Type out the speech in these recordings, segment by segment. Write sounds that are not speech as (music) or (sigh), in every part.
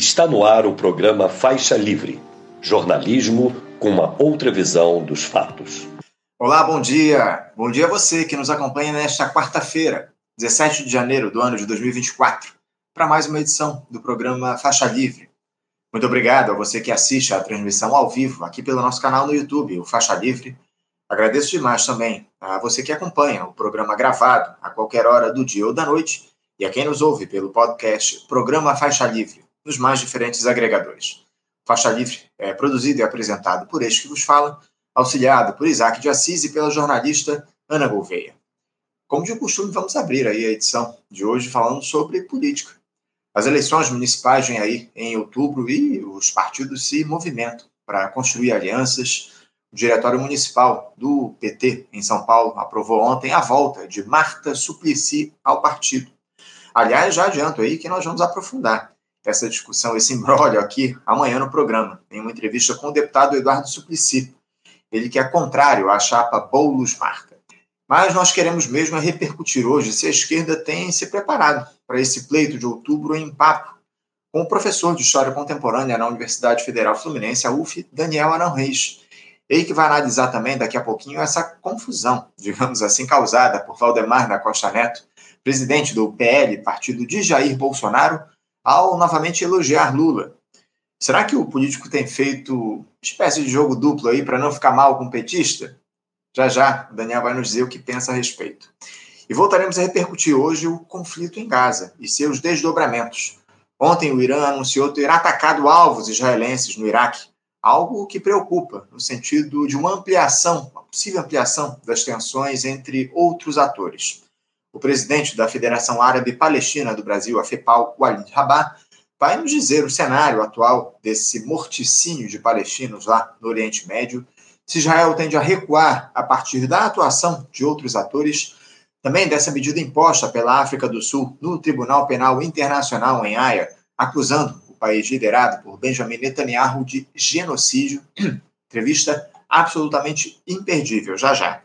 Está no ar o programa Faixa Livre, jornalismo com uma outra visão dos fatos. Olá, bom dia. Bom dia a você que nos acompanha nesta quarta-feira, 17 de janeiro do ano de 2024, para mais uma edição do programa Faixa Livre. Muito obrigado a você que assiste a transmissão ao vivo aqui pelo nosso canal no YouTube, o Faixa Livre. Agradeço demais também a você que acompanha o programa gravado a qualquer hora do dia ou da noite e a quem nos ouve pelo podcast Programa Faixa Livre nos mais diferentes agregadores. Faixa Livre é produzido e apresentado por este que vos fala, auxiliado por Isaac de Assis e pela jornalista Ana Gouveia. Como de costume, vamos abrir aí a edição de hoje falando sobre política. As eleições municipais vêm aí em outubro e os partidos se movimentam para construir alianças. O Diretório Municipal do PT em São Paulo aprovou ontem a volta de Marta Suplicy ao partido. Aliás, já adianto aí que nós vamos aprofundar essa discussão, esse imbróglio aqui amanhã no programa, em uma entrevista com o deputado Eduardo Suplicy. Ele que é contrário à chapa Boulos-Marta. Mas nós queremos mesmo repercutir hoje se a esquerda tem se preparado para esse pleito de outubro em papo com o professor de História Contemporânea na Universidade Federal Fluminense, a UF, Daniel Arão Reis. Ele que vai analisar também daqui a pouquinho essa confusão, digamos assim, causada por Valdemar da Costa Neto, presidente do PL, partido de Jair Bolsonaro, ao novamente elogiar Lula. Será que o político tem feito espécie de jogo duplo aí para não ficar mal com o petista? Já já, o Daniel vai nos dizer o que pensa a respeito. E voltaremos a repercutir hoje o conflito em Gaza e seus desdobramentos. Ontem, o Irã anunciou ter atacado alvos israelenses no Iraque, algo que preocupa, no sentido de uma ampliação, uma possível ampliação das tensões entre outros atores. O presidente da Federação Árabe Palestina do Brasil, a FEPAL, Walid Rabah, vai nos dizer o cenário atual desse morticínio de palestinos lá no Oriente Médio, se Israel tende a recuar a partir da atuação de outros atores, também dessa medida imposta pela África do Sul no Tribunal Penal Internacional em Haia, acusando o país liderado por Benjamin Netanyahu de genocídio. (clears throat) Entrevista absolutamente imperdível, já já.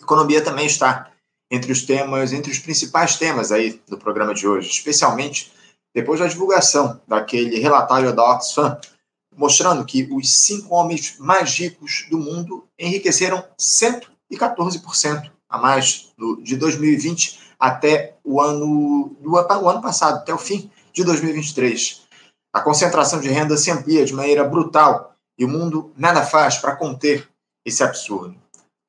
economia também está entre os temas, entre os principais temas aí do programa de hoje, especialmente depois da divulgação daquele relatório da Oxfam, mostrando que os cinco homens mais ricos do mundo enriqueceram 114% a mais de 2020 até o ano, do, o ano passado, até o fim de 2023. A concentração de renda se amplia de maneira brutal e o mundo nada faz para conter esse absurdo.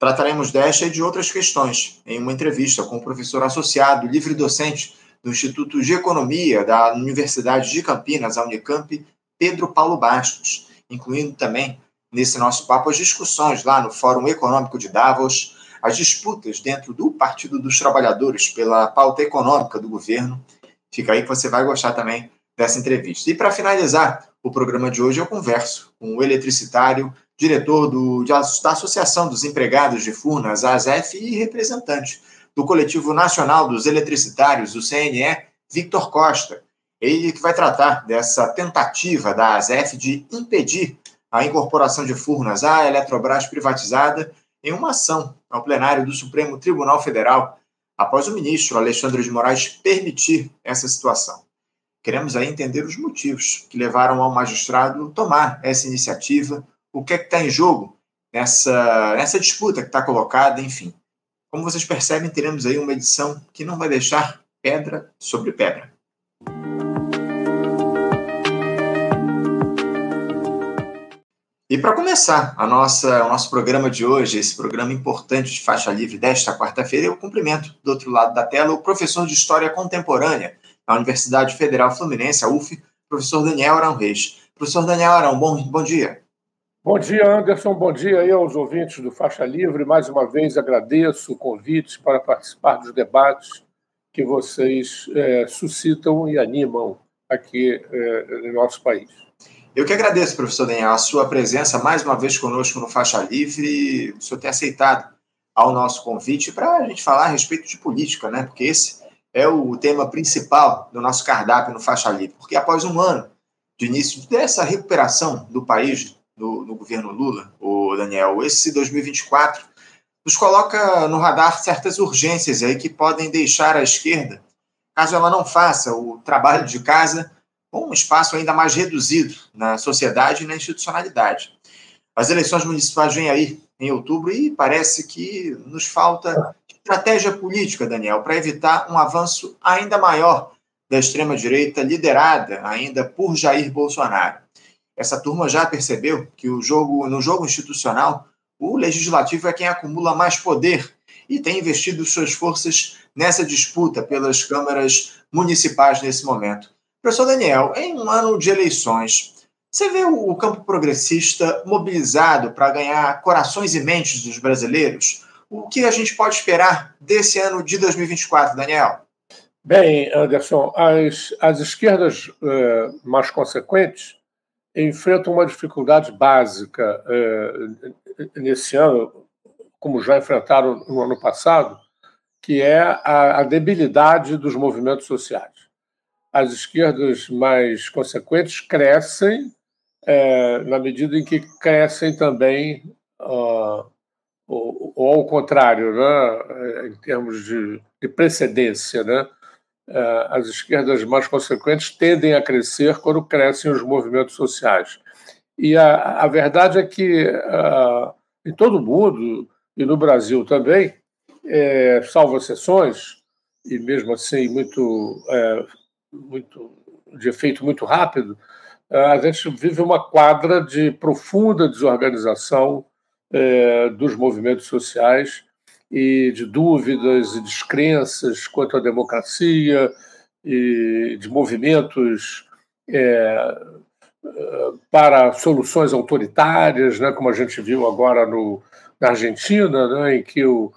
Trataremos desta e de outras questões em uma entrevista com o professor associado, livre docente do Instituto de Economia da Universidade de Campinas, a Unicamp, Pedro Paulo Bastos, incluindo também nesse nosso papo as discussões lá no Fórum Econômico de Davos, as disputas dentro do Partido dos Trabalhadores pela pauta econômica do governo. Fica aí que você vai gostar também dessa entrevista. E para finalizar o programa de hoje, eu converso com o eletricitário diretor do, da Associação dos Empregados de Furnas, ASEF, e representante do Coletivo Nacional dos Eletricitários, o CNE, Victor Costa. Ele que vai tratar dessa tentativa da ASEF de impedir a incorporação de Furnas à Eletrobras privatizada em uma ação ao plenário do Supremo Tribunal Federal, após o ministro Alexandre de Moraes permitir essa situação. Queremos aí entender os motivos que levaram ao magistrado tomar essa iniciativa, o que é que está em jogo nessa, nessa disputa que está colocada, enfim. Como vocês percebem, teremos aí uma edição que não vai deixar pedra sobre pedra. E para começar a nossa, o nosso programa de hoje, esse programa importante de faixa livre desta quarta-feira, eu cumprimento do outro lado da tela o professor de História Contemporânea da Universidade Federal Fluminense, a UF, professor Daniel Arão Reis. Professor Daniel Arão, bom, bom dia. Bom dia, Anderson. Bom dia aí aos ouvintes do Faixa Livre. Mais uma vez agradeço o convite para participar dos debates que vocês é, suscitam e animam aqui é, no nosso país. Eu que agradeço, professor Daniel, a sua presença mais uma vez conosco no Faixa Livre, o senhor ter aceitado ao nosso convite para a gente falar a respeito de política, né? Porque esse é o tema principal do nosso cardápio no Faixa Livre. Porque após um ano de início dessa recuperação do país no, no governo Lula, o Daniel, esse 2024 nos coloca no radar certas urgências aí que podem deixar a esquerda, caso ela não faça o trabalho de casa, com um espaço ainda mais reduzido na sociedade e na institucionalidade. As eleições municipais vêm aí em outubro e parece que nos falta estratégia política, Daniel, para evitar um avanço ainda maior da extrema-direita, liderada ainda por Jair Bolsonaro. Essa turma já percebeu que o jogo, no jogo institucional, o legislativo é quem acumula mais poder e tem investido suas forças nessa disputa pelas câmaras municipais nesse momento. Professor Daniel, em um ano de eleições, você vê o campo progressista mobilizado para ganhar corações e mentes dos brasileiros? O que a gente pode esperar desse ano de 2024, Daniel? Bem, Anderson, as, as esquerdas eh, mais consequentes enfrentam uma dificuldade básica eh, nesse ano, como já enfrentaram no ano passado, que é a, a debilidade dos movimentos sociais. As esquerdas mais consequentes crescem eh, na medida em que crescem também, uh, ou, ou, ao contrário, né, em termos de, de precedência, né, é, as esquerdas mais consequentes tendem a crescer quando crescem os movimentos sociais. E a, a verdade é que uh, em todo o mundo, e no Brasil também, é, salvo exceções, e mesmo assim muito, é, muito de efeito muito rápido, a gente vive uma quadra de profunda desorganização é, dos movimentos sociais e de dúvidas e descrenças quanto à democracia e de movimentos é, para soluções autoritárias, né, como a gente viu agora no, na Argentina, né, em que o,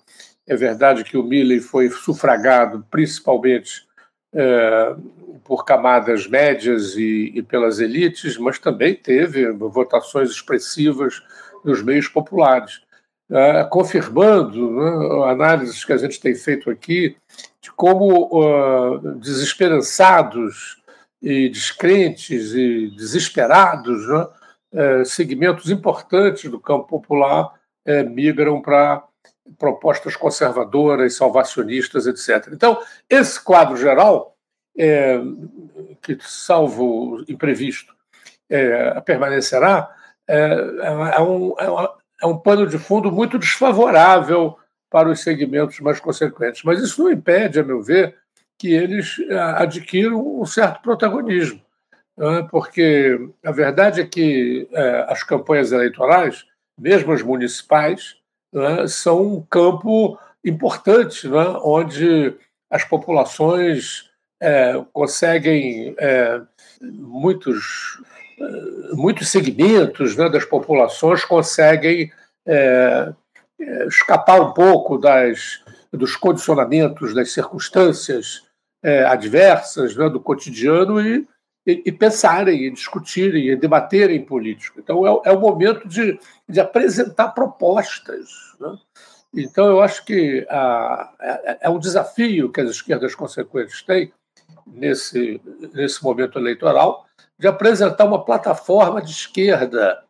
é verdade que o Milley foi sufragado principalmente é, por camadas médias e, e, pelas elites, mas também teve votações expressivas nos meios populares é, confirmando né, análises que a gente tem feito aqui de como uh, desesperançados e descrentes e desesperados né, uh, segmentos importantes do campo popular uh, migram para propostas conservadoras, salvacionistas, etc. Então, esse quadro geral, é, que, salvo imprevisto, é, permanecerá, é, é, um, é, é um pano de fundo muito desfavorável para os segmentos mais consequentes. Mas isso não impede, a meu ver, que eles eh, adquiram um certo protagonismo. Né? Porque a verdade é que eh, as campanhas eleitorais, mesmo as municipais, né, são um campo importante, né, onde as populações é, conseguem muitos muitos segmentos né, das populações conseguem é, é, escapar um pouco das, dos condicionamentos, das circunstâncias é, adversas né, do cotidiano e, e, e, pensarem, e discutirem, e debaterem política. Então, é, é o momento de, de apresentar propostas. Né? Então, eu acho que a, é, é um desafio que as esquerdas consequentes têm nesse, nesse momento eleitoral de apresentar uma plataforma de esquerda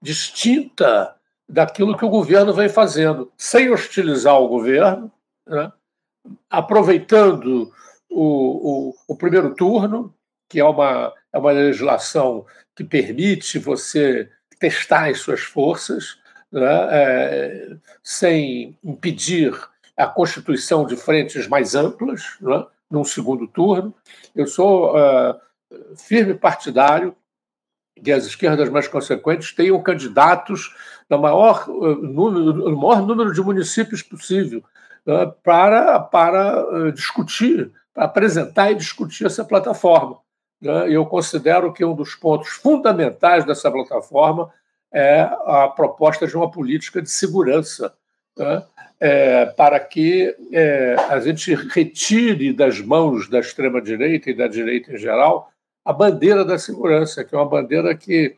distinta daquilo que o governo vem fazendo, sem hostilizar o governo, né? aproveitando o, o, o, primeiro turno, que é uma, é uma legislação que permite você testar as suas forças, né? é, sem impedir a constituição de frentes mais amplas, né? Num segundo turno. Eu sou. Uh, firme partidário que as esquerdas mais consequentes tenham candidatos no maior eh, número, no maior número de municípios possível né, para, para discutir, para apresentar e discutir essa plataforma. Né. Eu considero que um dos pontos fundamentais dessa plataforma é a proposta de uma política de segurança, né, é, para que é, a gente retire das mãos da extrema-direita e da direita em geral a bandeira da segurança, que é uma bandeira que,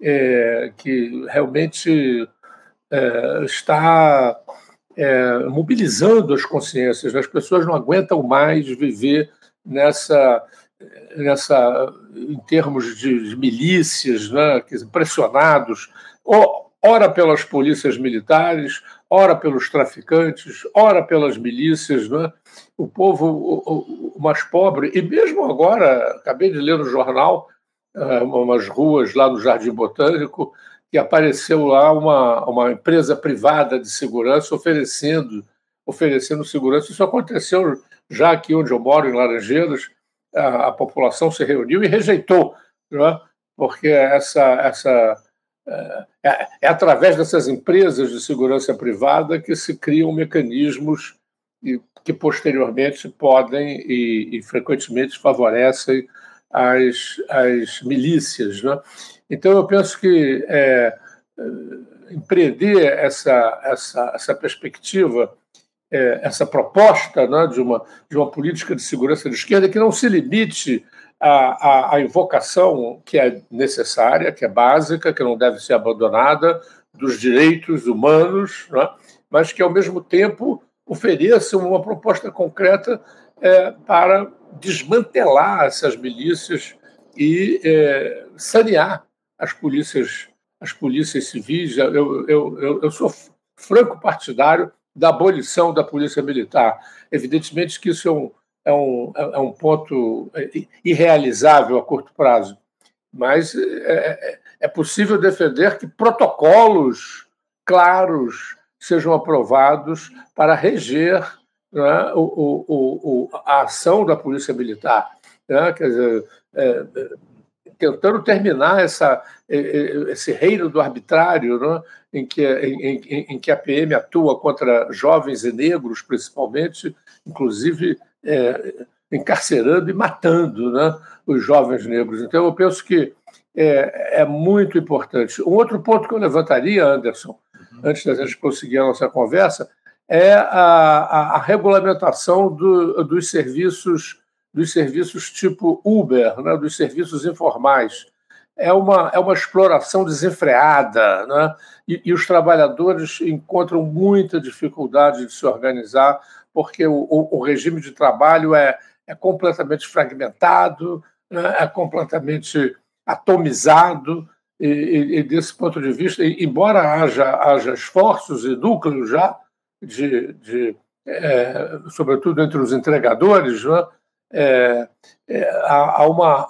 é, que realmente é, está é, mobilizando as consciências. As pessoas não aguentam mais viver nessa, nessa em termos de, de milícias, né, pressionados, ou ora pelas polícias militares, ora pelos traficantes, ora pelas milícias, né? o povo o, o, mais pobre, e mesmo agora, acabei de ler no jornal, uh, umas ruas lá no Jardim Botânico, que apareceu lá uma, uma empresa privada de segurança oferecendo, oferecendo segurança. Isso aconteceu já aqui onde eu moro, em Laranjeiras, a, a população se reuniu e rejeitou, né? porque essa, essa é, é, através dessas empresas de segurança privada que se criam mecanismos que posteriormente podem e, e frequentemente favorecem as, as milícias. Né? Então, eu penso que é, empreender essa, essa, essa perspectiva, é, essa proposta né, de, uma, de uma política de segurança de esquerda que não se limite a, a, a, invocação que é necessária, que é básica, que não deve ser abandonada, dos direitos humanos, né? mas que, ao mesmo tempo, ofereça uma proposta concreta é, para desmantelar essas milícias e é, sanear as polícias, as polícias civis. Eu, eu, eu, eu sou franco partidário da abolição da polícia militar. Evidentemente que isso é um, é um, é um ponto irrealizável a curto prazo, mas é, é, é possível defender que protocolos claros sejam aprovados para reger né, o, o, o, a ação da Polícia Militar. Né, quer dizer, é, tentando terminar essa, esse reino do arbitrário, né, em, que, em, em, em, que a PM atua contra jovens e negros, principalmente, inclusive é, encarcerando e matando né, os jovens negros. Então, eu penso que é, é, muito importante. Um outro ponto que eu levantaria, Anderson, uhum. antes da gente conseguir a nossa conversa, é a, a, a regulamentação do, dos serviços dos serviços tipo Uber, né, dos serviços informais. É uma, é uma exploração desenfreada, né? e, e os trabalhadores encontram muita dificuldade de se organizar porque o, o, regime de trabalho é, é completamente fragmentado, né? é completamente atomizado, e, e, e, desse ponto de vista, embora haja, haja esforços e núcleos já, de, de é, sobretudo entre os entregadores, né? é, é, há, há, uma,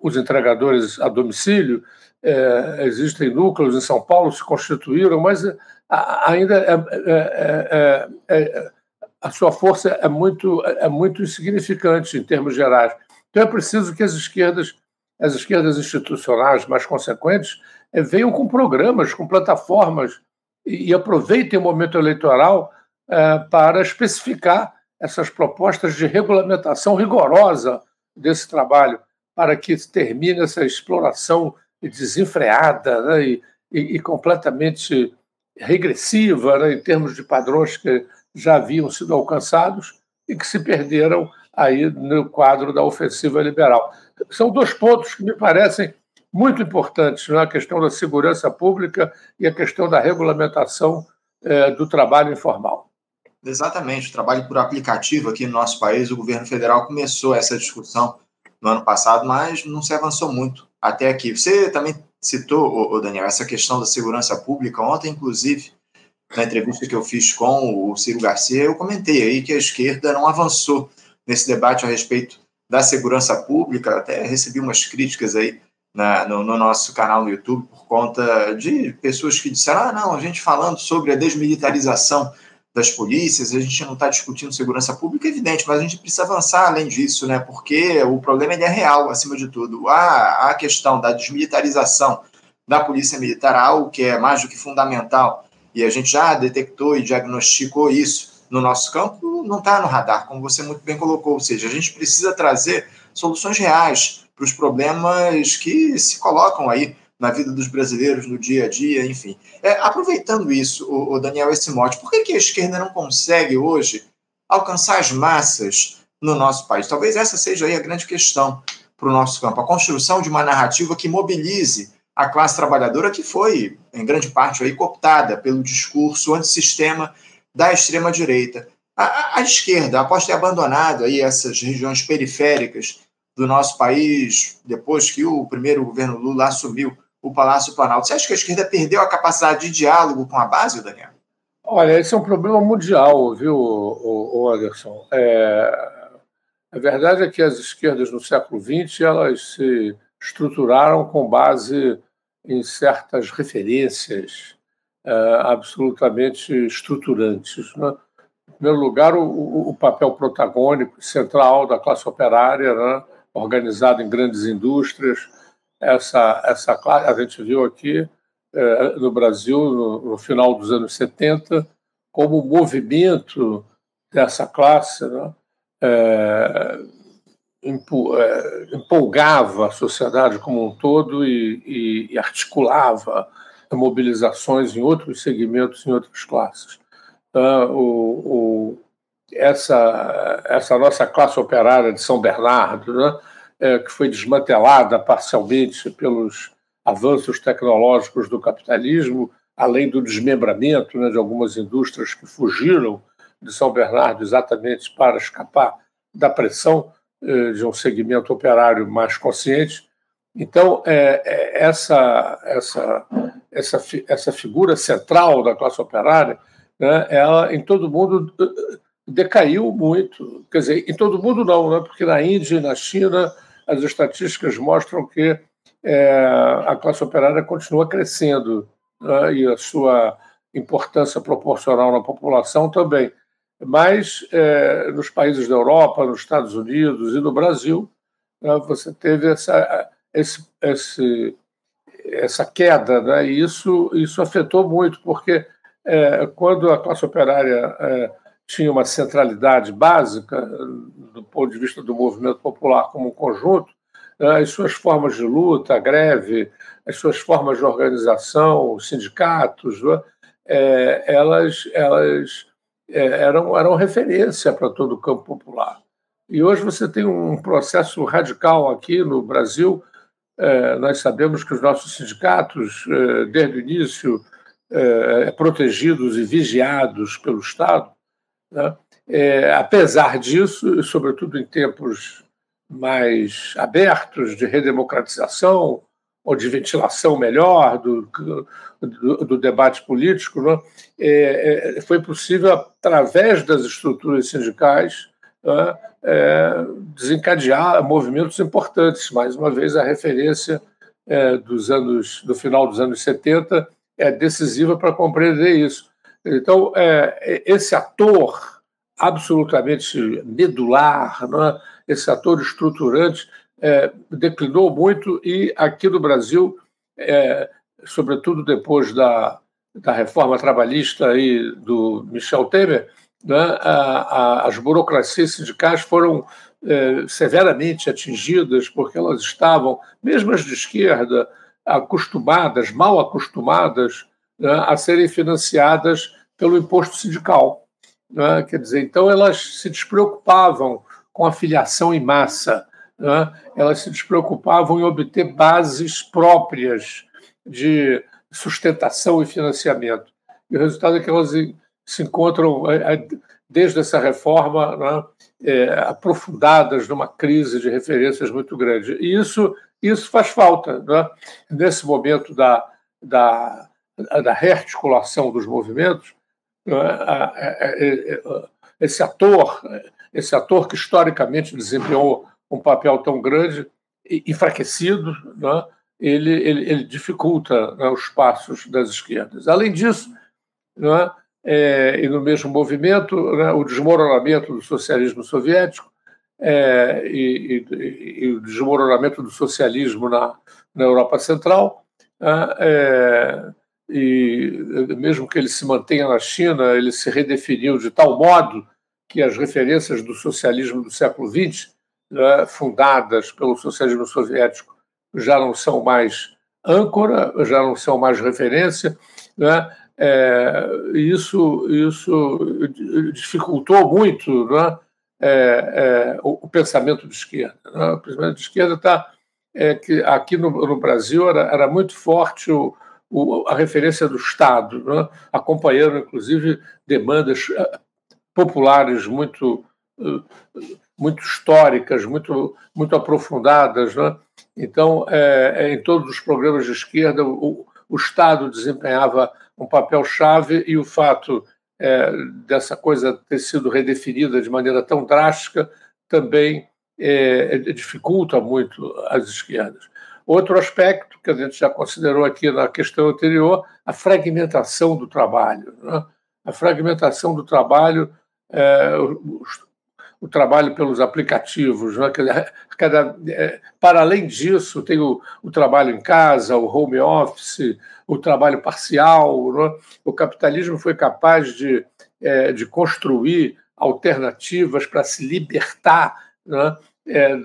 os entregadores a domicílio, é, existem núcleos em São Paulo, se constituíram, mas ainda é, é, a sua força é muito, é muito insignificante em termos gerais. Então é preciso que as esquerdas, as esquerdas institucionais mais consequentes, é, venham com programas, com plataformas e, e aproveitem o momento eleitoral é, para especificar essas propostas de regulamentação rigorosa desse trabalho, para que termine essa exploração desenfreada né, e, e, e, completamente regressiva né, em termos de padrões que já haviam sido alcançados e que se perderam aí no quadro da ofensiva liberal. São dois pontos que me parecem muito importantes, né? a questão da segurança pública e a questão da regulamentação é, do trabalho informal. Exatamente, o trabalho por aplicativo aqui no nosso país, o governo federal começou essa discussão no ano passado, mas não se avançou muito até aqui. Você também citou, Daniel, essa questão da segurança pública. Ontem, inclusive, na entrevista que eu fiz com o Ciro Garcia, eu comentei aí que a esquerda não avançou nesse debate a respeito da segurança pública, até recebi umas críticas aí na, no, no, nosso canal no YouTube por conta de pessoas que disseram: ah, não, a gente falando sobre a desmilitarização das polícias, a gente não está discutindo segurança pública, é evidente, mas a gente precisa avançar além disso, né? Porque o problema é real, acima de tudo. A, a questão da desmilitarização da polícia militar, algo que é mais do que fundamental e a gente já detectou e diagnosticou isso no nosso campo, não está no radar, como você muito bem colocou. Ou seja, a gente precisa trazer soluções reais para os problemas que se colocam aí na vida dos brasileiros, no dia a dia, enfim. É, aproveitando isso, o, o Daniel, esse mote, por que, que a esquerda não consegue hoje alcançar as massas no nosso país? Talvez essa seja aí a grande questão para o nosso campo, a construção de uma narrativa que mobilize a classe trabalhadora que foi, em grande parte, aí, cooptada pelo discurso antissistema da extrema-direita. A, a, esquerda, após ter abandonado aí essas regiões periféricas do nosso país, depois que o primeiro governo Lula assumiu o Palácio Planalto. Você acha que a esquerda perdeu a capacidade de diálogo com a base, Daniel? Olha, esse é um problema mundial, viu, o Anderson? É, a verdade é que as esquerdas no século XX elas se estruturaram com base em certas referências uh, absolutamente estruturantes. Né? Em primeiro lugar, o, o, papel protagônico central da classe operária, né? organizada em grandes indústrias. Essa, essa a gente viu aqui eh, no Brasil, no, no, final dos anos 70, como o movimento dessa classe né? é, empolgava a sociedade como um todo e, e, articulava mobilizações em outros segmentos, em outras classes. Então, o, o, essa, essa nossa classe operária de São Bernardo, né, é, que foi desmantelada parcialmente pelos avanços tecnológicos do capitalismo, além do desmembramento né, de algumas indústrias que fugiram de São Bernardo exatamente para escapar da pressão de um segmento operário mais consciente. Então, é, é, essa, essa, essa, essa figura central da classe operária, né, ela em todo mundo eh, decaiu muito. Quer dizer, em todo mundo não, né, porque na Índia e na China as estatísticas mostram que é, a classe operária continua crescendo né, e a sua importância proporcional na população também. Mas é, nos países da Europa, nos Estados Unidos e no Brasil, né, você teve essa, esse, esse, essa queda, né? e isso, isso afetou muito, porque é, quando a classe operária é, tinha uma centralidade básica, do ponto de vista do movimento popular como um conjunto, as suas formas de luta, a greve, as suas formas de organização, os sindicatos, né, elas, elas eram, eram referência para todo o campo popular. E hoje você tem um processo radical aqui no Brasil. É, nós sabemos que os nossos sindicatos, é, desde o início, é, protegidos e vigiados pelo Estado. Né? É, apesar disso, sobretudo em tempos mais abertos de redemocratização, ou de ventilação melhor do, do, do debate político, né? é, é, foi possível, através das estruturas sindicais, né? é, desencadear movimentos importantes. Mais uma vez, a referência é, dos anos, do final dos anos 70 é decisiva para compreender isso. Então, é, esse ator absolutamente medular, né? esse ator estruturante, é, declinou muito e aqui no Brasil, é, sobretudo depois da, da reforma trabalhista aí do Michel Temer, né, a, a, as burocracias sindicais foram é, severamente atingidas porque elas estavam, mesmo as de esquerda, acostumadas, mal acostumadas, né, a serem financiadas pelo imposto sindical. Né? Quer dizer, então elas se despreocupavam com a filiação em massa né, elas se despreocupavam em obter bases próprias de sustentação e financiamento. E o resultado é que elas se encontram, é, é, desde essa reforma, né, é, aprofundadas numa crise de referências muito grande. E isso, isso faz falta. Né? Nesse momento da, da, da rearticulação dos movimentos, né, esse ator, esse ator que historicamente desempenhou um papel tão grande, enfraquecido, né? Ele, ele, ele, dificulta né, os passos das esquerdas. Além disso, né, é, e no mesmo movimento, né, o desmoronamento do socialismo soviético é, e, e, e, o desmoronamento do socialismo na, na Europa Central, né, é, e mesmo que ele se mantenha na China, ele se redefiniu de tal modo que as referências do socialismo do século XX né, fundadas pelo socialismo soviético já não são mais âncora, já não são mais referência. Né? É, isso, isso dificultou muito né? é, é, o, o, pensamento de esquerda. Né? O pensamento de esquerda está. É, que aqui no, no Brasil era, era, muito forte o, o, a referência do Estado, né? acompanhando, inclusive, demandas eh, populares muito muito históricas, muito, muito aprofundadas. Né? Então, é, em todos os programas de esquerda, o, o Estado desempenhava um papel chave e o fato é, dessa coisa ter sido redefinida de maneira tão drástica também é, dificulta muito as esquerdas. Outro aspecto que a gente já considerou aqui na questão anterior, a fragmentação do trabalho. Né? A fragmentação do trabalho, é, o, o, trabalho pelos aplicativos. Né? Cada, é, para além disso, tem o, o, trabalho em casa, o home office, o trabalho parcial. Né? O capitalismo foi capaz de, é, de construir alternativas para se libertar né? é,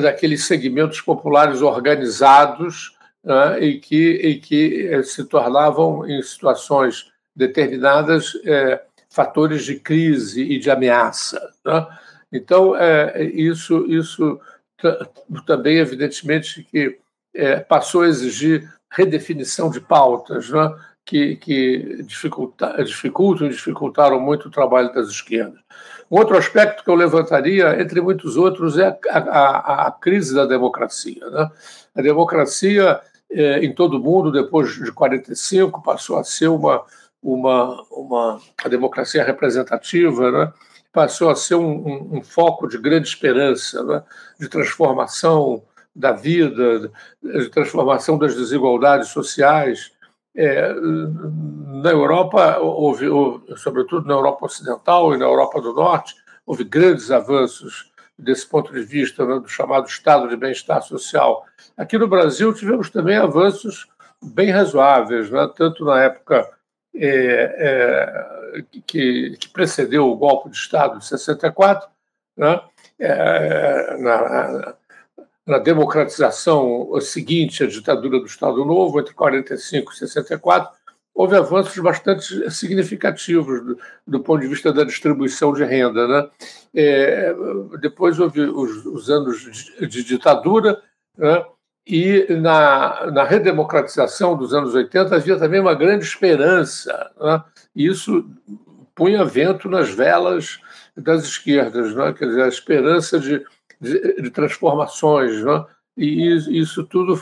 daqueles segmentos populares organizados né, e, que, e que é, se tornavam, em situações determinadas, é, fatores de crise e de ameaça. Né? Então, é, isso, isso também, evidentemente, que é, passou a exigir redefinição de pautas, né? que, que dificulta, dificultam e dificultaram muito o trabalho das esquerdas. Um outro aspecto que eu levantaria, entre muitos outros, é a, a, a crise da democracia. Né? A democracia eh, em todo o mundo, depois de 45, passou a ser uma, uma, uma a democracia representativa, né? passou a ser um, um, um, foco de grande esperança, né? de transformação da vida, de transformação das desigualdades sociais. É, na Europa, houve, houve, sobretudo na Europa Ocidental e na Europa do Norte, houve grandes avanços desse ponto de vista né, do chamado estado de bem-estar social. Aqui no Brasil tivemos também avanços bem razoáveis, né, tanto na época é, é, que, que, precedeu o golpe de Estado de 64, né, é, na, na democratização seguinte à ditadura do Estado Novo, entre 45 e 64, houve avanços bastante significativos do, do ponto de vista da distribuição de renda. Né? É, depois houve os, os anos de, de ditadura, né? E na, na, redemocratização dos anos 80 havia também uma grande esperança. Né? E isso punha vento nas velas das esquerdas, né? quer dizer, a esperança de de, de transformações, né? e isso tudo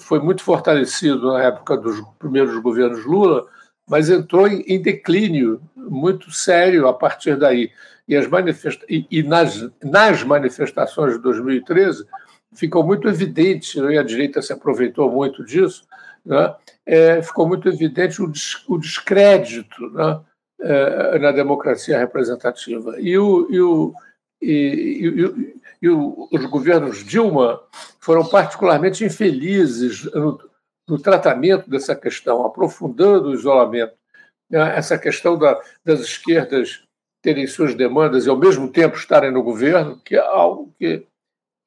foi muito fortalecido na época dos primeiros governos Lula, mas entrou em, declínio muito sério a partir daí. E, as manifesta e, e nas, nas manifestações de 2013 ficou muito evidente, né, e a direita se aproveitou muito disso, né? é, ficou muito evidente o, des, o descrédito né? é, na democracia representativa. E o, e o, e, e, os governos Dilma foram particularmente infelizes no, no, tratamento dessa questão, aprofundando o isolamento. Né? Essa questão da, das esquerdas terem suas demandas e, ao mesmo tempo, estarem no governo, que é algo que,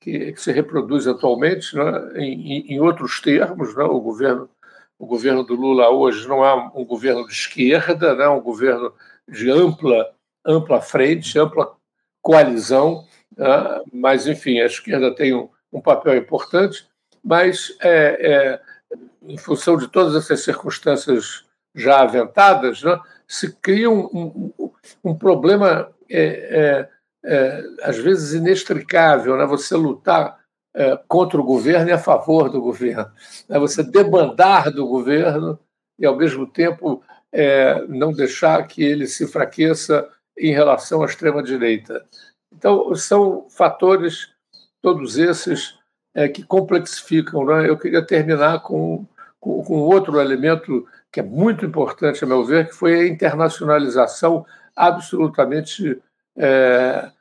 que, que se reproduz atualmente né? em, em, outros termos. Né? O, governo, o governo do Lula hoje não é um governo de esquerda, né? um governo de ampla, ampla frente, ampla coalizão, né? mas, enfim, a esquerda tem um, um papel importante, mas, é, é, em função de todas essas circunstâncias já aventadas, né? se cria um, um, um problema, é, é, é às vezes, inextricável, né? você lutar é, contra o governo e a favor do governo, né? você debandar do governo e, ao mesmo tempo, não deixar que ele se enfraqueça em relação à extrema-direita. Então, são fatores, todos esses, é, que complexificam. Né? Eu queria terminar com, com, com, outro elemento que é muito importante, a meu ver, que foi a internacionalização absolutamente é, é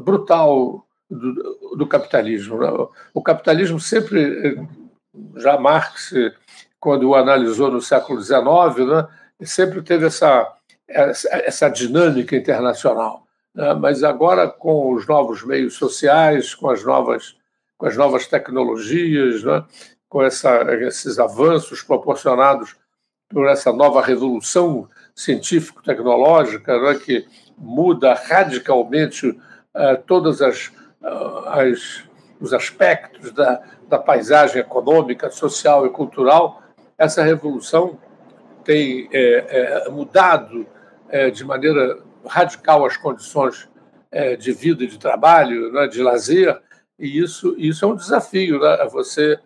brutal do, do capitalismo. Né? O capitalismo sempre, já Marx, quando o analisou no século XIX, né, sempre teve essa essa, dinâmica internacional. Né? Mas agora, com os novos meios sociais, com as novas, com as novas tecnologias, né? com essa, esses avanços proporcionados por essa nova revolução científico-tecnológica né? que muda radicalmente uh, todas as, uh, as os aspectos da, da paisagem econômica, social e cultural, essa revolução tem é, é, mudado é, de maneira radical as condições de vida, de trabalho, né, de lazer, e isso, isso é um desafio. Né? Você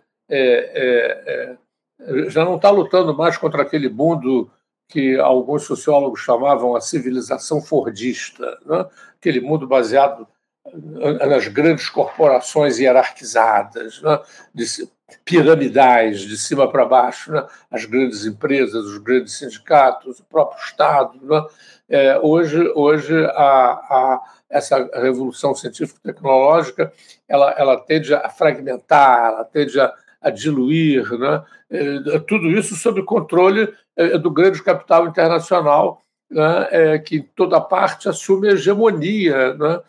já não está lutando mais contra aquele mundo que alguns sociólogos chamavam a civilização fordista, né? aquele mundo baseado nas grandes corporações hierarquizadas, né? de, piramidais, de cima para baixo, né? as grandes empresas, os grandes sindicatos, o próprio Estado. Né? É, hoje, hoje a, a, essa revolução científico-tecnológica ela, ela tende a fragmentar, ela tende a, a diluir, né? É, tudo isso sob controle é, do grande capital internacional né, é, que em toda parte assume a hegemonia né,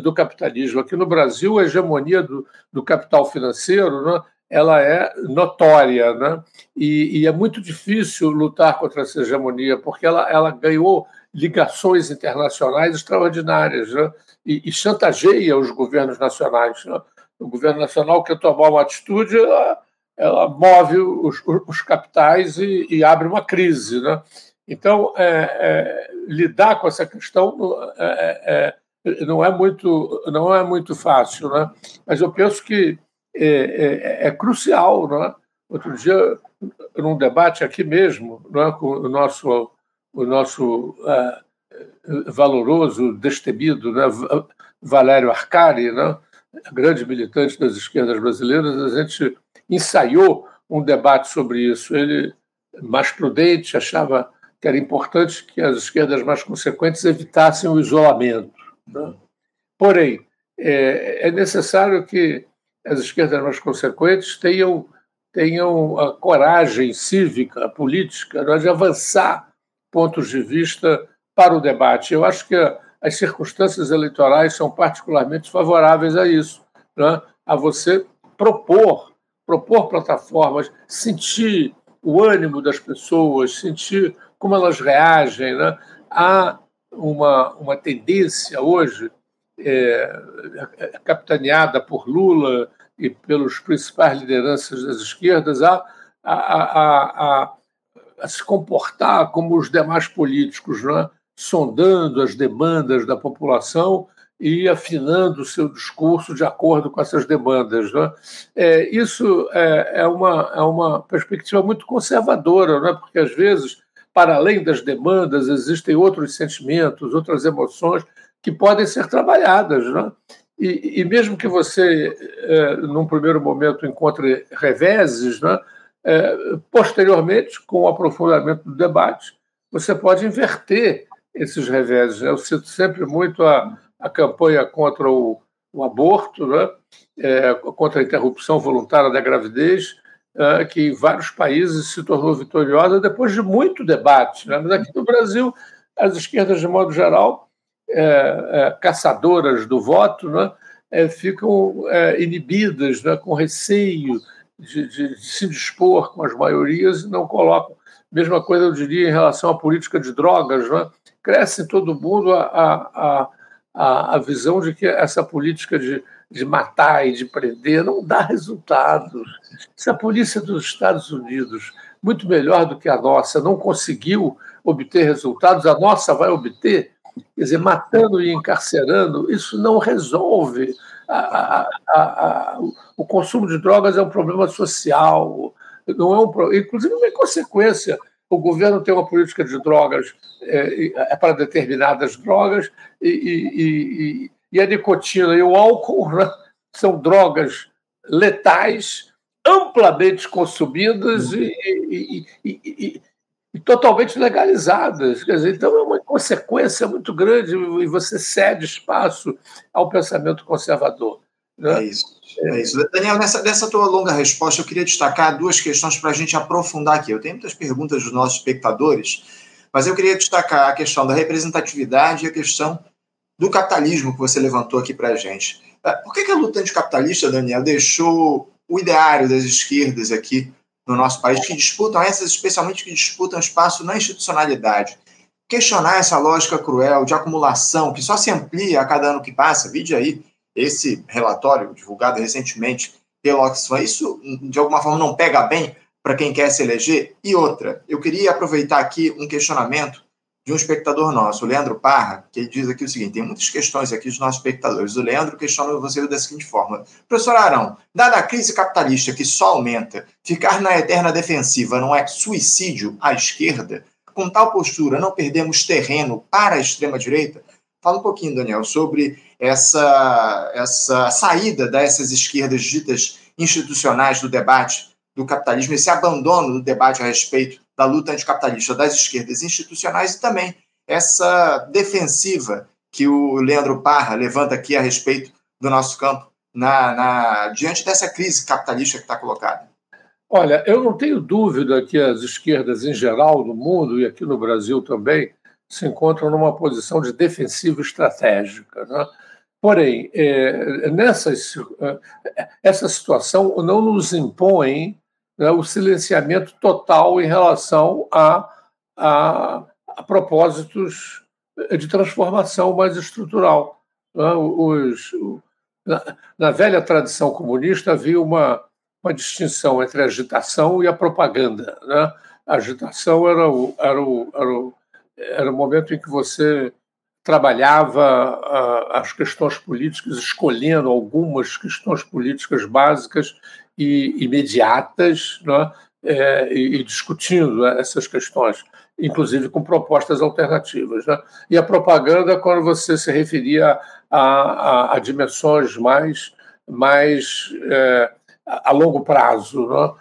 do capitalismo. Aqui no Brasil, a hegemonia do, do capital financeiro né, ela é notória, né? E, e, é muito difícil lutar contra essa hegemonia, porque ela, ela ganhou ligações internacionais extraordinárias né? e, e chantageia os governos nacionais. Né? O governo nacional quer tomar uma atitude, ela, ela move os, os capitais e, e, abre uma crise. Né? Então, é, é, lidar com essa questão é, é, é, não, é muito, não é muito fácil, né? mas eu penso que é, é crucial. Né? Outro dia, num debate aqui mesmo, né, com o nosso, o nosso valoroso, destemido né, Valério Arcari, né, grande militante das esquerdas brasileiras, a gente ensaiou um debate sobre isso. Ele, mais prudente, achava que era importante que as esquerdas mais consequentes evitassem o isolamento. Né? Porém, é, é, necessário que as esquerdas mais consequentes tenham, tenham a coragem cívica, política, né, de avançar pontos de vista para o debate. Eu acho que as circunstâncias eleitorais são particularmente favoráveis a isso, né? a você propor, propor plataformas, sentir o ânimo das pessoas, sentir como elas reagem. Né? Há uma, uma tendência hoje, é, capitaneada por Lula e pelos principais lideranças das esquerdas, a, a, a, a, a se comportar como os demais políticos, né? Sondando as demandas da população e afinando o seu discurso de acordo com essas demandas. Né? É, isso é, é, uma, é uma perspectiva muito conservadora, né? porque às vezes para além das demandas, existem outros sentimentos, outras emoções que podem ser trabalhadas. Né? E, e mesmo que você, é, num primeiro momento, encontre reveses, né? É, posteriormente, com o aprofundamento do debate, você pode inverter esses reveses. Eu cito sempre muito a, a campanha contra o, o aborto, né? É, contra a interrupção voluntária da gravidez, é, que em vários países se tornou vitoriosa depois de muito debate. Né? Mas aqui no Brasil, as esquerdas, de modo geral, é, é, caçadoras do voto, né? É, ficam é, inibidas, né? com receio de, de, de, se dispor com as maiorias e não colocam. Mesma coisa eu diria em relação à política de drogas. Né? Cresce em todo mundo a, a, a, a visão de que essa política de de matar e de prender, não dá resultados. Se a polícia dos Estados Unidos, muito melhor do que a nossa, não conseguiu obter resultados, a nossa vai obter, quer dizer, matando e encarcerando, isso não resolve. A, a, a, o consumo de drogas é um problema social, não é um, inclusive uma consequência. O governo tem uma política de drogas é, é para determinadas drogas e, e, e e a nicotina e o álcool né, (laughs) são drogas letais, amplamente consumidas e, totalmente legalizadas. Dizer, então é uma consequência muito grande e você cede espaço ao pensamento conservador. Né? É isso. É isso. Daniel, nessa, nessa tua longa resposta, eu queria destacar duas questões para a gente aprofundar aqui. Eu tenho muitas perguntas dos nossos espectadores, mas eu queria destacar a questão da representatividade e a questão do capitalismo que você levantou aqui para a gente. É, por que, que a luta anticapitalista, Daniel, deixou o ideário das esquerdas aqui no nosso país, que disputam, essas especialmente que disputam espaço na institucionalidade, questionar essa lógica cruel de acumulação que só se amplia a cada ano que passa? Vide aí esse relatório divulgado recentemente pelo Oxfam. Isso, de alguma forma, não pega bem para quem quer se eleger? E outra, eu queria aproveitar aqui um questionamento de um espectador nosso, o Leandro Parra, que diz aqui o seguinte: tem muitas questões aqui dos nossos espectadores. O Leandro questiona você da seguinte forma: Professor Arão, dada a crise capitalista que só aumenta, ficar na eterna defensiva não é suicídio à esquerda? Com tal postura, não perdemos terreno para a extrema-direita? Fala um pouquinho, Daniel, sobre essa, essa saída dessas esquerdas ditas institucionais do debate do capitalismo, esse abandono do debate a respeito da luta anticapitalista das esquerdas institucionais e também essa defensiva que o Leandro Parra levanta aqui a respeito do nosso campo na, na diante dessa crise capitalista que está colocada. Olha, eu não tenho dúvida que as esquerdas em geral no mundo e aqui no Brasil também se encontram numa posição de defensiva estratégica. Né? Porém, é, nessa, é, essa situação não nos impõe né, o silenciamento total em relação a, a, a propósitos de transformação mais estrutural. Né? Os, na, na, velha tradição comunista havia uma, uma distinção entre a agitação e a propaganda. Né? A agitação era o, era, o, era, o, era o momento em que você trabalhava as questões políticas, escolhendo algumas questões políticas básicas e imediatas, né? É, e, e, discutindo essas questões, inclusive com propostas alternativas. Né? E a propaganda, quando você se referia a, a, a dimensões mais, mais é, a longo prazo, né?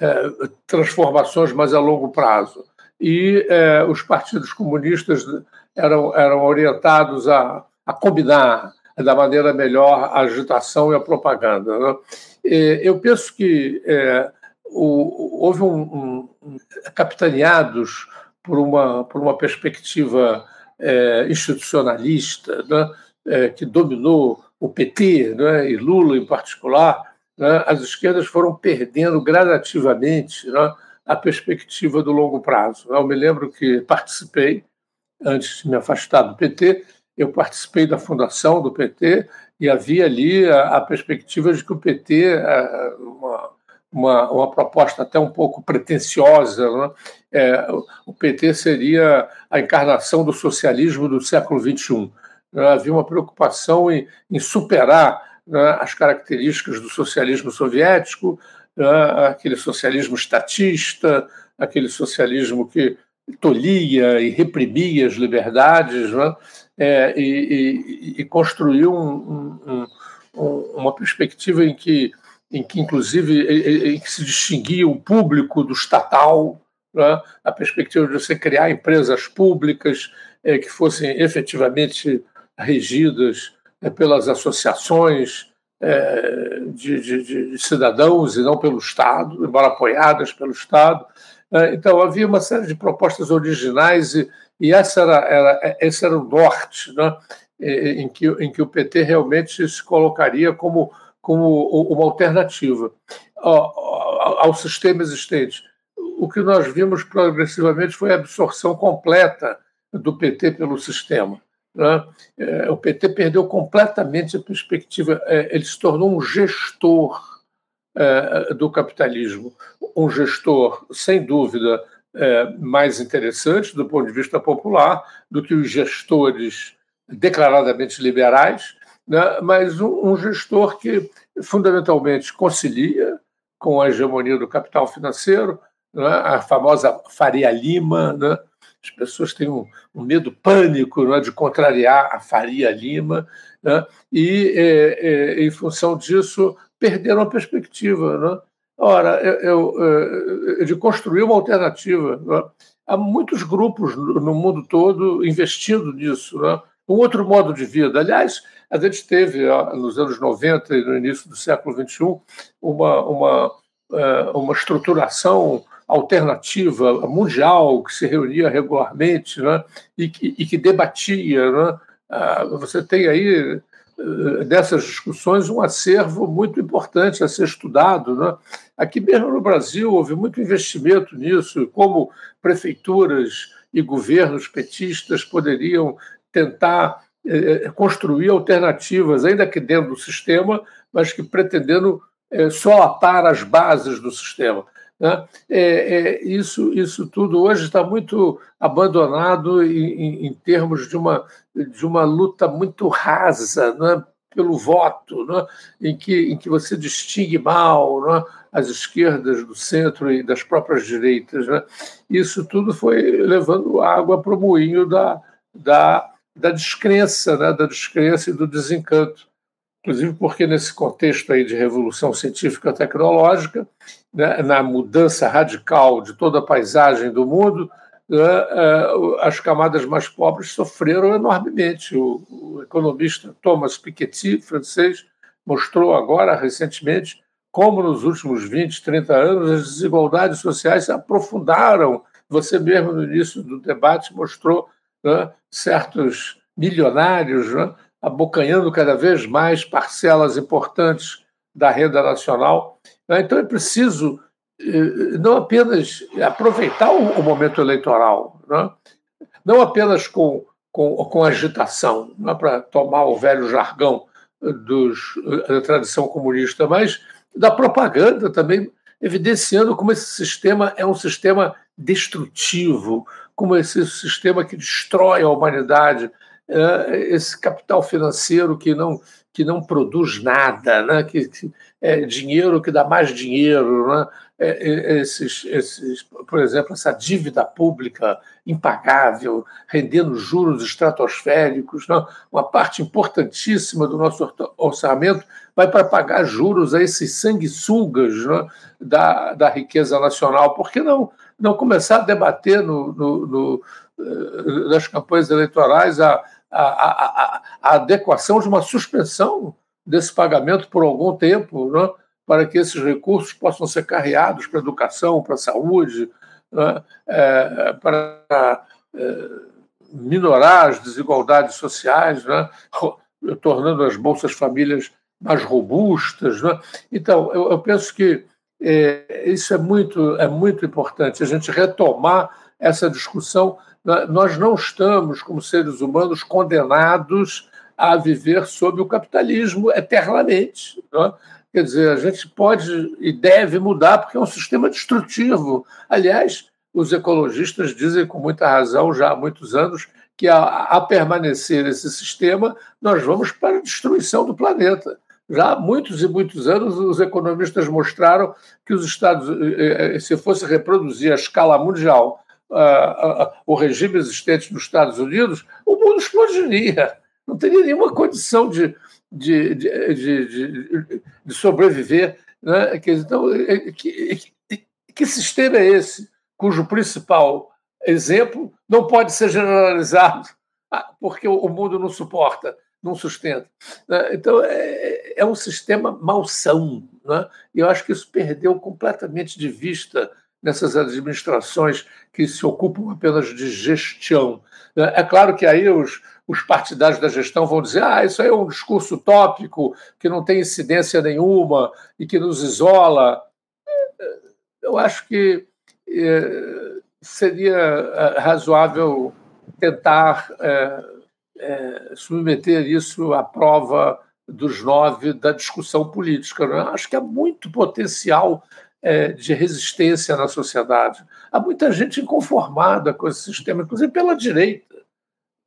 é, transformações mais a longo prazo. E é, os partidos comunistas eram, eram orientados a, a combinar da maneira melhor a agitação e a propaganda. Né? Eu penso que é, o, houve um, um, capitaneados por uma, por uma perspectiva é, institucionalista né? que dominou o PT né? e Lula em particular, né? as esquerdas foram perdendo gradativamente né? A perspectiva do longo prazo. Eu me lembro que participei antes de me afastar do PT, eu participei da fundação do PT e havia ali a, a perspectiva de que o PT, é, uma, uma, uma, proposta até um pouco pretensiosa, né? é, o PT seria a encarnação do socialismo do século XXI. Né? Havia uma preocupação em, em superar né, as características do socialismo soviético, aquele socialismo estatista, aquele socialismo que tolhia e reprimia as liberdades, né? é, e, e, e, construiu um, um, um, uma perspectiva em que, em que inclusive, em que se distinguia o público do estatal, né? a perspectiva de você criar empresas públicas é, que fossem efetivamente regidas é, pelas associações é, de, de, de, cidadãos e não pelo Estado, embora apoiadas pelo Estado. É, então, havia uma série de propostas originais e, e essa era, era, esse era o norte né, em, que, em que o PT realmente se colocaria como, como uma alternativa ao, ao sistema existente. O que nós vimos progressivamente foi a absorção completa do PT pelo sistema. Né? É, o PT perdeu completamente a perspectiva, é, ele se tornou um gestor é, do capitalismo. Um gestor, sem dúvida, mais interessante do ponto de vista popular do que os gestores declaradamente liberais, né? mas um gestor que fundamentalmente concilia com a hegemonia do capital financeiro, né? a famosa Faria Lima. Né? As pessoas têm um, um medo pânico né? de contrariar a Faria Lima, né? e, é, é, em função disso, perderam a perspectiva. Né? Ora, eu, eu, eh, de construir uma alternativa. Né? Há muitos grupos no mundo todo investindo nisso. Né? Um outro modo de vida. Aliás, a gente teve, nos anos 90 e no início do século XXI, uma, uma, uma estruturação alternativa mundial que se reunia regularmente né? e, que, e que debatia. Né? Você tem aí eh, dessas discussões um acervo muito importante a ser estudado. Né? Aqui mesmo no Brasil houve muito investimento nisso, como prefeituras e governos petistas poderiam tentar eh, construir alternativas, ainda que dentro do sistema, mas que pretendendo eh, solapar as bases do sistema. Né? É, é, isso, isso tudo hoje está muito abandonado em, em, termos de uma, de uma luta muito rasa né? pelo voto, né? em, que, em que você distingue mal né? as esquerdas do centro e das próprias direitas. Né? Isso tudo foi levando água para o moinho da, da, da descrença, né? da descrença e do desencanto inclusive porque nesse contexto aí de revolução científica tecnológica, né, na mudança radical de toda a paisagem do mundo, né, é, as camadas mais pobres sofreram enormemente. O, o, economista Thomas Piketty, francês, mostrou agora, recentemente, como nos últimos 20, 30 anos as desigualdades sociais se aprofundaram. Você mesmo, no início do debate, mostrou né, certos milionários né, abocanhando cada vez mais parcelas importantes da renda nacional. Então é preciso eh, não apenas aproveitar o momento eleitoral, não, não apenas com, com, com agitação, é para tomar o velho jargão dos, da tradição comunista, mas da propaganda também, evidenciando como esse sistema é um sistema destrutivo, como esse sistema que destrói a humanidade, esse capital financeiro que não, que não produz nada, né? que, que é dinheiro que dá mais dinheiro, né? É, é, esses, esses, por exemplo, essa dívida pública impagável, rendendo juros estratosféricos, né? uma parte importantíssima do nosso orçamento vai para pagar juros a esses sanguessugas né? da, da riqueza nacional. Por que não, não começar a debater no, no, no eh, nas campanhas eleitorais a, a, a, a, adequação de uma suspensão desse pagamento por algum tempo, né, para que esses recursos possam ser carreados para a educação, para a saúde, né, é, para é, minorar as desigualdades sociais, né, (laughs) tornando as bolsas famílias mais robustas. Né. Então, eu, eu penso que é, isso é muito, é muito importante, a gente retomar essa discussão nós não estamos, como seres humanos, condenados a viver sob o capitalismo eternamente. Não? Quer dizer, a gente pode e deve mudar porque é um sistema destrutivo. Aliás, os ecologistas dizem com muita razão já há muitos anos que a, a permanecer esse sistema nós vamos para a destruição do planeta. Já há muitos e muitos anos os economistas mostraram que os Estados, eh, eh, se fosse reproduzir a escala mundial o regime existente nos Estados Unidos, o mundo explodiria. Não teria nenhuma condição de, de, de, de, de sobreviver. Né? Então, é, que, que, que sistema é esse cujo principal exemplo não pode ser generalizado ah, porque o mundo não suporta, não sustenta. Né? Então, é, é um sistema malsão. Né? E eu acho que isso perdeu completamente de vista nessas administrações que se ocupam apenas de gestão. É claro que aí os, os partidários da gestão vão dizer: ah, isso aí é um discurso tópico que não tem incidência nenhuma e que nos isola. Eu acho que é, seria é, razoável tentar é, é, submeter isso à prova dos nove da discussão política. Né? Acho que há muito potencial é, de resistência na sociedade. Há muita gente inconformada com esse sistema, inclusive pela direita.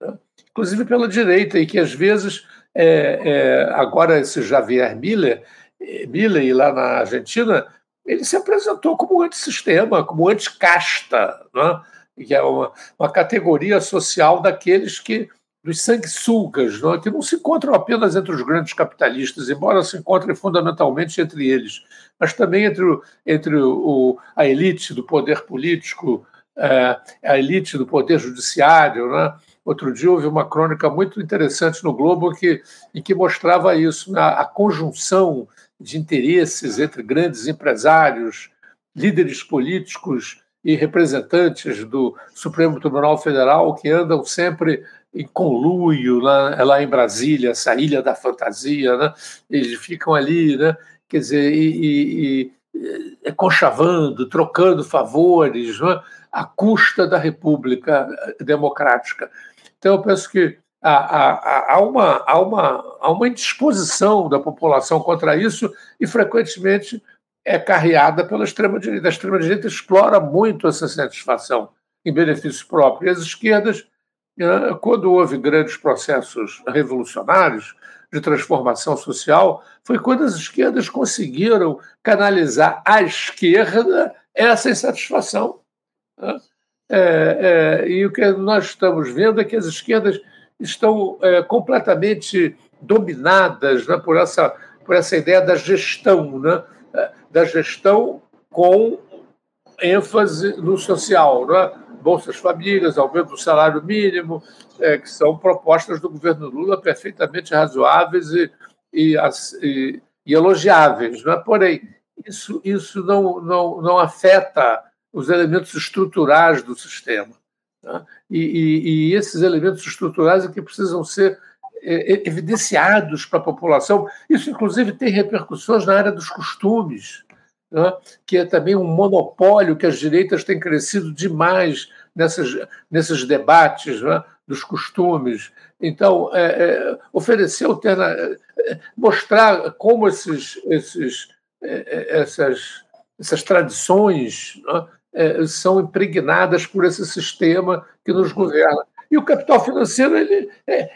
Né? Inclusive pela direita, e que às vezes, é, é, agora esse Javier Miller, é, lá na Argentina, ele se apresentou como antissistema, como anticasta, né? que é uma, uma categoria social daqueles que dos sanguessugas, não, é? que não se encontram apenas entre os grandes capitalistas, embora se encontrem fundamentalmente entre eles, mas também entre, o, entre o, a elite do poder político, é, a elite do poder judiciário. Né? Outro dia houve uma crônica muito interessante no Globo que, em que mostrava isso, né? a conjunção de interesses entre grandes empresários, líderes políticos e representantes do Supremo Tribunal Federal que andam sempre em conluio lá, lá em Brasília, essa ilha da fantasia, né? eles ficam ali, né? quer dizer, e, e, e conchavando, trocando favores, né? à custa da República Democrática. Então, eu penso que há, há, há, uma, há, uma, há uma indisposição da população contra isso e, frequentemente, é carreada pela extrema-direita. A extrema-direita explora muito essa satisfação em benefício próprio. E as esquerdas, né, quando houve grandes processos revolucionários de transformação social, foi quando as esquerdas conseguiram canalizar à esquerda essa insatisfação. Né? É, é, e o que nós estamos vendo é que as esquerdas estão é, completamente dominadas né, por, essa, por essa ideia da gestão, né, da gestão com ênfase no social, né? Bolsas Famílias, aumento do salário mínimo, é, que são propostas do governo Lula perfeitamente razoáveis e, e, e, e elogiáveis. Né? Porém, isso, isso não, não, não afeta os elementos estruturais do sistema. Né? E, e, esses elementos estruturais é que precisam ser é, evidenciados para a população. Isso, inclusive, tem repercussões na área dos costumes né, que é também um monopólio que as direitas têm crescido demais nessas, nesses debates né, dos costumes. Então, é, é, oferecer alterna, é, mostrar como esses, esses, é, é, essas, essas tradições né, é, são impregnadas por esse sistema que nos governa. E o capital financeiro ele,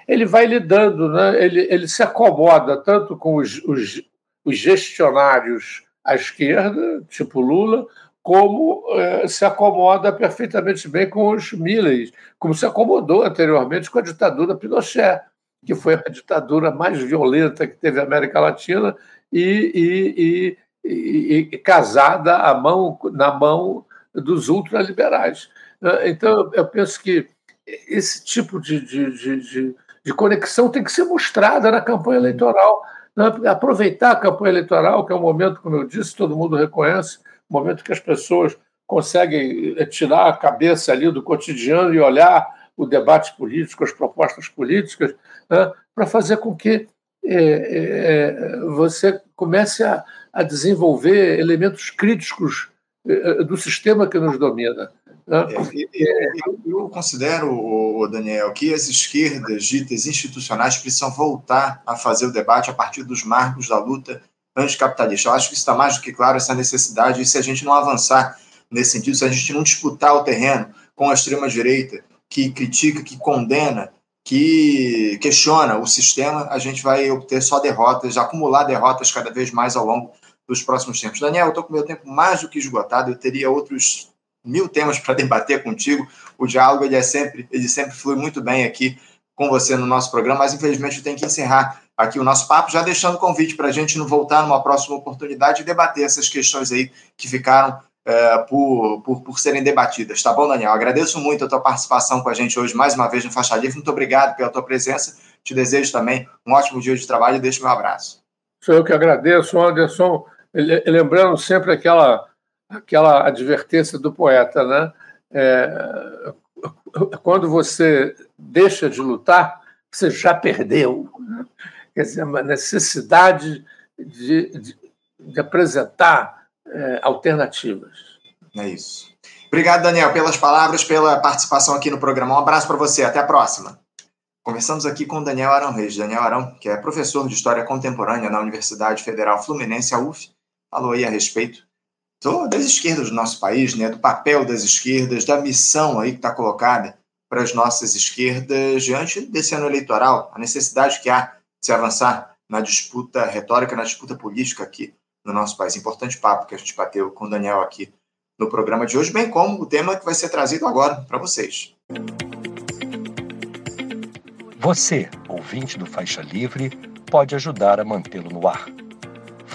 ele vai lidando, né? ele, ele se acomoda tanto com os, os, os gestionários à esquerda, tipo Lula, como eh, se acomoda perfeitamente bem com os Milley, como se acomodou anteriormente com a ditadura Pinochet, que foi a ditadura mais violenta que teve a América Latina e, e, e, e casada à mão, na mão dos ultraliberais. Então, eu penso que esse tipo de, de, de, de conexão tem que ser mostrada na campanha eleitoral né? Aproveitar a campanha eleitoral, que é um momento, como eu disse, todo mundo reconhece, um momento que as pessoas conseguem eh, tirar a cabeça ali do cotidiano e olhar o debate político, as propostas políticas, né? para fazer com que é, é, você comece a, a, desenvolver elementos críticos do sistema que nos domina. É, eu, eu, considero, Daniel, que as esquerdas ditas institucionais precisam voltar a fazer o debate a partir dos marcos da luta anticapitalista. Eu acho que está mais do que claro essa necessidade, e se a gente não avançar nesse sentido, se a gente não disputar o terreno com a extrema-direita, que critica, que condena, que questiona o sistema, a gente vai obter só derrotas, acumular derrotas cada vez mais ao longo dos próximos tempos. Daniel, eu estou com meu tempo mais do que esgotado, eu teria outros mil temas para debater contigo. O diálogo ele é sempre, ele sempre flui muito bem aqui com você no nosso programa, mas infelizmente eu tenho que encerrar aqui o nosso papo, já deixando o convite para a gente não voltar numa próxima oportunidade e debater essas questões aí que ficaram é, por, por, por serem debatidas. Tá bom, Daniel? Agradeço muito a tua participação com a gente hoje, mais uma vez no Faixa Livre. Muito obrigado pela tua presença. Te desejo também um ótimo dia de trabalho e deixo meu abraço. Sou eu que agradeço, Anderson. Lembrando sempre aquela aquela advertência do poeta, né? É, quando você deixa de lutar, você já perdeu. Né? Quer dizer, uma necessidade de, de, de apresentar é, alternativas. É isso. Obrigado, Daniel, pelas palavras, pela participação aqui no programa. Um abraço para você. Até a próxima. Conversamos aqui com Daniel Arão Reis. Daniel Arão, que é professor de História Contemporânea na Universidade Federal Fluminense, a UF, falou aí a respeito das esquerdas do nosso país, né, do papel das esquerdas, da missão aí que está colocada para as nossas esquerdas diante desse ano eleitoral, a necessidade que há de se avançar na disputa retórica, na disputa política aqui no nosso país. Importante papo que a gente bateu com o Daniel aqui no programa de hoje, bem como o tema que vai ser trazido agora para vocês. Você, ouvinte do Faixa Livre, pode ajudar a mantê-lo no ar